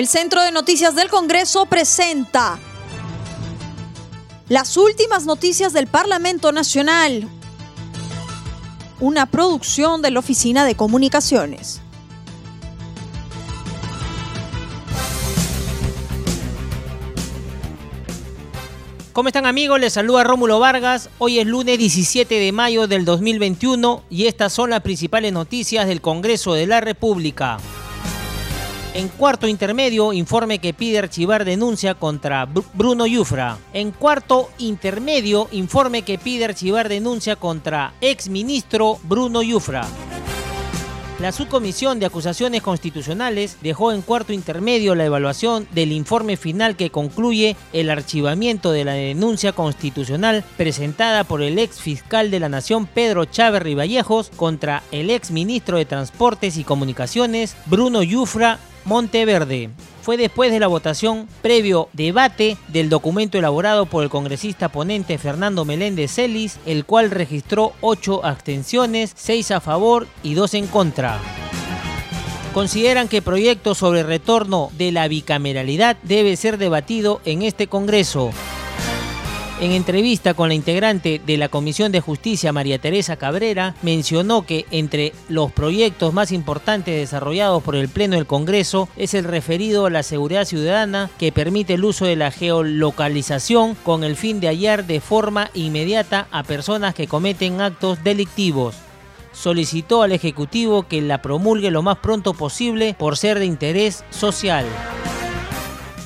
El Centro de Noticias del Congreso presenta las últimas noticias del Parlamento Nacional, una producción de la Oficina de Comunicaciones. ¿Cómo están amigos? Les saluda Rómulo Vargas. Hoy es lunes 17 de mayo del 2021 y estas son las principales noticias del Congreso de la República. En cuarto intermedio, informe que pide archivar denuncia contra Bruno Yufra. En cuarto intermedio, informe que pide archivar denuncia contra exministro Bruno Yufra. La subcomisión de acusaciones constitucionales dejó en cuarto intermedio la evaluación del informe final que concluye el archivamiento de la denuncia constitucional presentada por el ex fiscal de la Nación Pedro Chávez Riballejos contra el ex ministro de Transportes y Comunicaciones Bruno Yufra Monteverde. Fue después de la votación previo debate del documento elaborado por el congresista ponente Fernando Meléndez Celis, el cual registró 8 abstenciones, 6 a favor y 2 en contra consideran que el proyecto sobre retorno de la bicameralidad debe ser debatido en este Congreso. En entrevista con la integrante de la Comisión de Justicia, María Teresa Cabrera, mencionó que entre los proyectos más importantes desarrollados por el Pleno del Congreso es el referido a la seguridad ciudadana que permite el uso de la geolocalización con el fin de hallar de forma inmediata a personas que cometen actos delictivos solicitó al Ejecutivo que la promulgue lo más pronto posible por ser de interés social.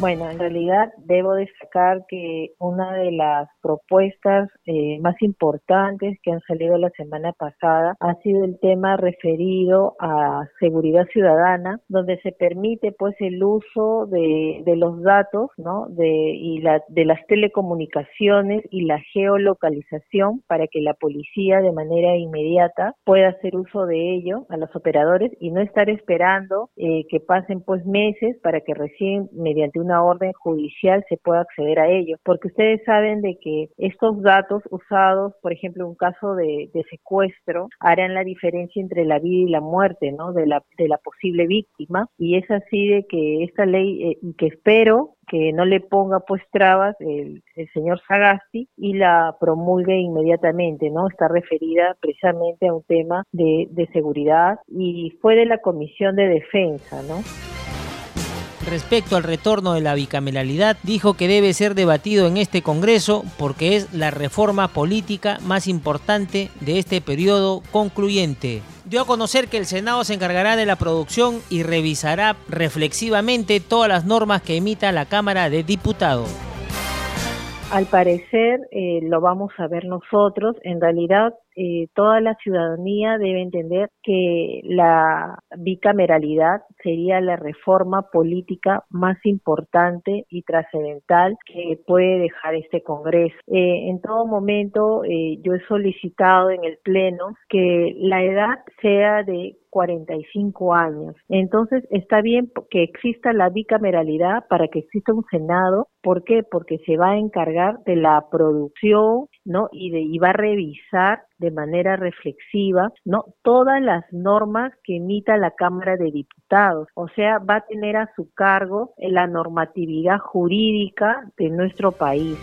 Bueno, en realidad debo destacar que una de las propuestas eh, más importantes que han salido la semana pasada ha sido el tema referido a seguridad ciudadana, donde se permite pues el uso de, de los datos, ¿no? De, y la, de las telecomunicaciones y la geolocalización para que la policía de manera inmediata pueda hacer uso de ello a los operadores y no estar esperando eh, que pasen pues meses para que recién mediante un una orden judicial se puede acceder a ello, porque ustedes saben de que estos datos usados, por ejemplo, en un caso de, secuestro, harán la diferencia entre la vida y la muerte, ¿no? De la, de la posible víctima, y es así de que esta ley, eh, que espero que no le ponga pues trabas el, señor Sagasti y la promulgue inmediatamente, ¿no? Está referida precisamente a un tema de, de seguridad y fue de la Comisión de Defensa, ¿no? Respecto al retorno de la bicameralidad, dijo que debe ser debatido en este Congreso porque es la reforma política más importante de este periodo concluyente. Dio a conocer que el Senado se encargará de la producción y revisará reflexivamente todas las normas que emita la Cámara de Diputados. Al parecer eh, lo vamos a ver nosotros. En realidad eh, toda la ciudadanía debe entender que la bicameralidad sería la reforma política más importante y trascendental que puede dejar este Congreso. Eh, en todo momento yo he solicitado en el Pleno que la edad sea de 45 años. Entonces está bien que exista la bicameralidad para que exista un Senado. ¿Por qué? Porque se va a encargar de la producción, ¿no? Y, de, y va a revisar de manera reflexiva, ¿no? Todas las normas que emita la Cámara de Diputados. O sea, va a tener a su cargo la normatividad jurídica de nuestro país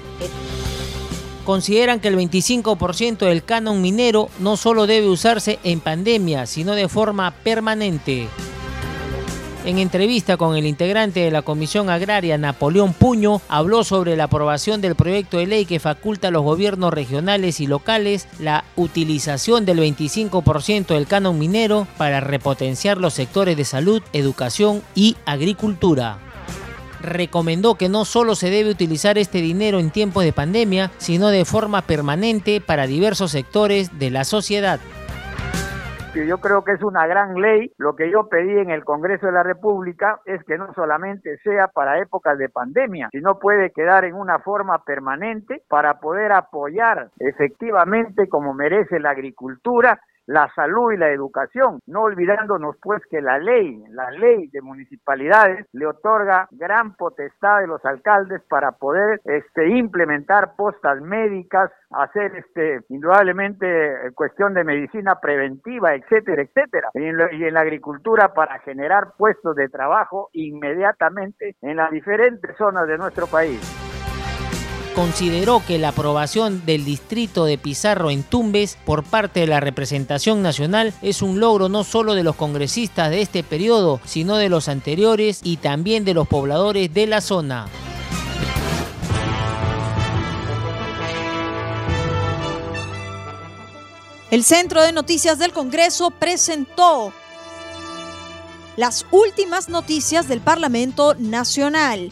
consideran que el 25% del canon minero no solo debe usarse en pandemia, sino de forma permanente. En entrevista con el integrante de la Comisión Agraria, Napoleón Puño, habló sobre la aprobación del proyecto de ley que faculta a los gobiernos regionales y locales la utilización del 25% del canon minero para repotenciar los sectores de salud, educación y agricultura. Recomendó que no solo se debe utilizar este dinero en tiempos de pandemia, sino de forma permanente para diversos sectores de la sociedad yo creo que es una gran ley. Lo que yo pedí en el Congreso de la República es que no solamente sea para épocas de pandemia, sino puede quedar en una forma permanente para poder apoyar efectivamente como merece la agricultura la salud y la educación, no olvidándonos pues que la ley, la ley de municipalidades le otorga gran potestad de los alcaldes para poder este implementar postas médicas, hacer este indudablemente cuestión de medicina preventiva, etcétera, etcétera. Y en la agricultura para generar puestos de trabajo inmediatamente en las diferentes zonas de nuestro país consideró que la aprobación del distrito de Pizarro en Tumbes por parte de la representación nacional es un logro no solo de los congresistas de este periodo, sino de los anteriores y también de los pobladores de la zona. El Centro de Noticias del Congreso presentó las últimas noticias del Parlamento Nacional